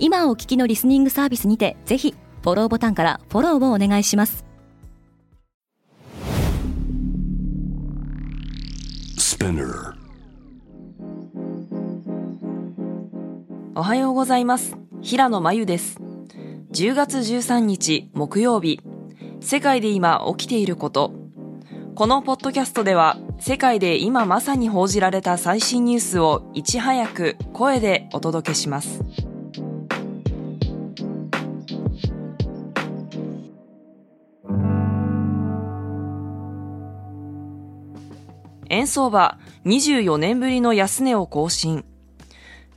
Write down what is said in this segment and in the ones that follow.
今お聞きのリスニングサービスにてぜひフォローボタンからフォローをお願いします。おはようございます。平野真由です。10月13日木曜日。世界で今起きていること。このポッドキャストでは世界で今まさに報じられた最新ニュースをいち早く声でお届けします。円相場24年ぶりの安値を更新。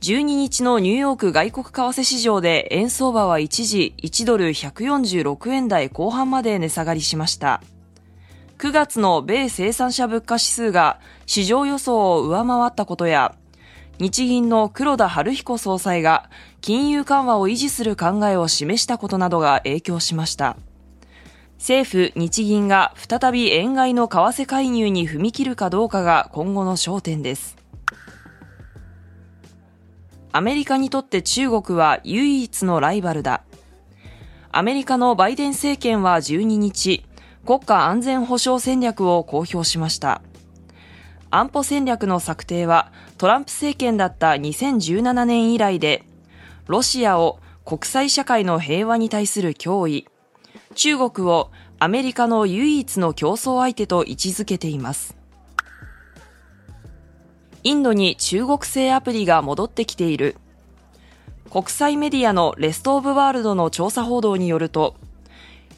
12日のニューヨーク外国為替市場で円相場は一時1ドル146円台後半まで値下がりしました。9月の米生産者物価指数が市場予想を上回ったことや、日銀の黒田晴彦総裁が金融緩和を維持する考えを示したことなどが影響しました。政府、日銀が再び円買いの為替介入に踏み切るかどうかが今後の焦点です。アメリカにとって中国は唯一のライバルだ。アメリカのバイデン政権は12日、国家安全保障戦略を公表しました。安保戦略の策定はトランプ政権だった2017年以来で、ロシアを国際社会の平和に対する脅威、中国をアメリカの唯一の競争相手と位置づけています。インドに中国製アプリが戻ってきている。国際メディアのレストオブワールドの調査報道によると、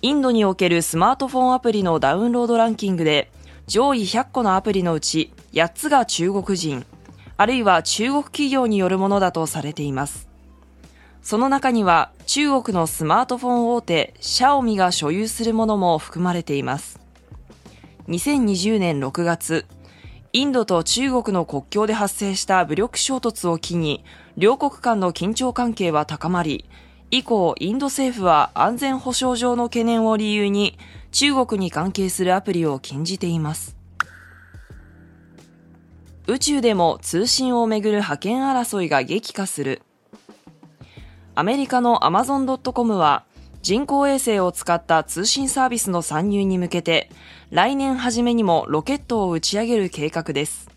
インドにおけるスマートフォンアプリのダウンロードランキングで、上位100個のアプリのうち8つが中国人、あるいは中国企業によるものだとされています。その中には中国のスマートフォン大手シャオミが所有するものも含まれています。2020年6月、インドと中国の国境で発生した武力衝突を機に、両国間の緊張関係は高まり、以降、インド政府は安全保障上の懸念を理由に、中国に関係するアプリを禁じています。宇宙でも通信をめぐる覇権争いが激化する。アメリカの Amazon.com は人工衛星を使った通信サービスの参入に向けて来年初めにもロケットを打ち上げる計画です。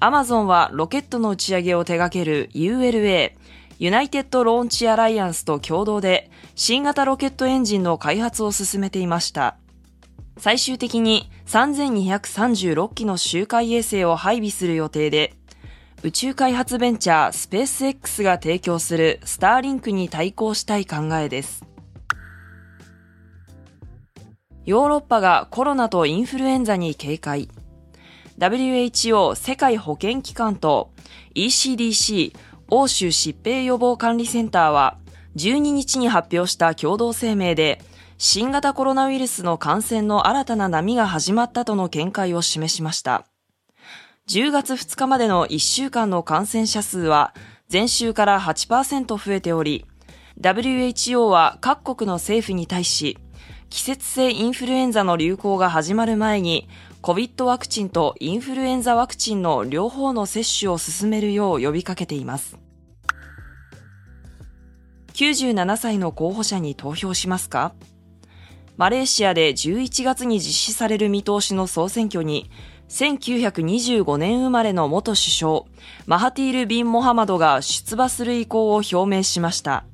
アマゾンはロケットの打ち上げを手掛ける ULA、ユナイテッドローンチアライアンスと共同で新型ロケットエンジンの開発を進めていました。最終的に3236機の周回衛星を配備する予定で、宇宙開発ベンチャースペース X が提供するスターリンクに対抗したい考えです。ヨーロッパがコロナとインフルエンザに警戒。WHO 世界保健機関と ECDC 欧州疾病予防管理センターは12日に発表した共同声明で新型コロナウイルスの感染の新たな波が始まったとの見解を示しました。10月2日までの1週間の感染者数は前週から8%増えており、WHO は各国の政府に対し、季節性インフルエンザの流行が始まる前に、COVID ワクチンとインフルエンザワクチンの両方の接種を進めるよう呼びかけています。97歳の候補者に投票しますか？マレーシアで11月に実施される見通しの総選挙に、1925年生まれの元首相、マハティール・ビン・モハマドが出馬する意向を表明しました。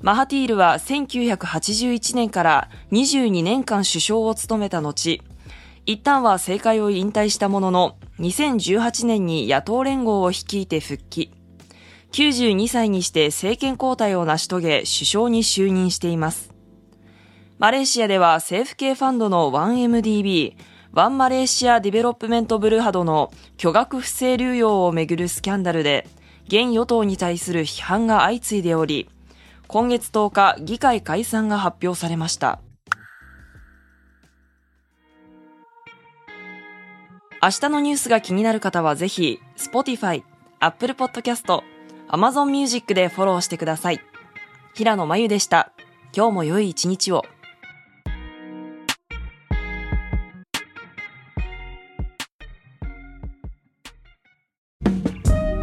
マハティールは1981年から22年間首相を務めた後、一旦は政界を引退したものの、2018年に野党連合を率いて復帰。92歳にして政権交代を成し遂げ首相に就任しています。マレーシアでは政府系ファンドの 1MDB、 One Malaysia Development Berhad の巨額不正流用をめぐるスキャンダルで、現与党に対する批判が相次いでおり、今月10日議会解散が発表されました。明日のニュースが気になる方はぜひ Spotify、Apple Podcast、Amazon Music でフォローしてください。平野真由でした。今日も良い一日を。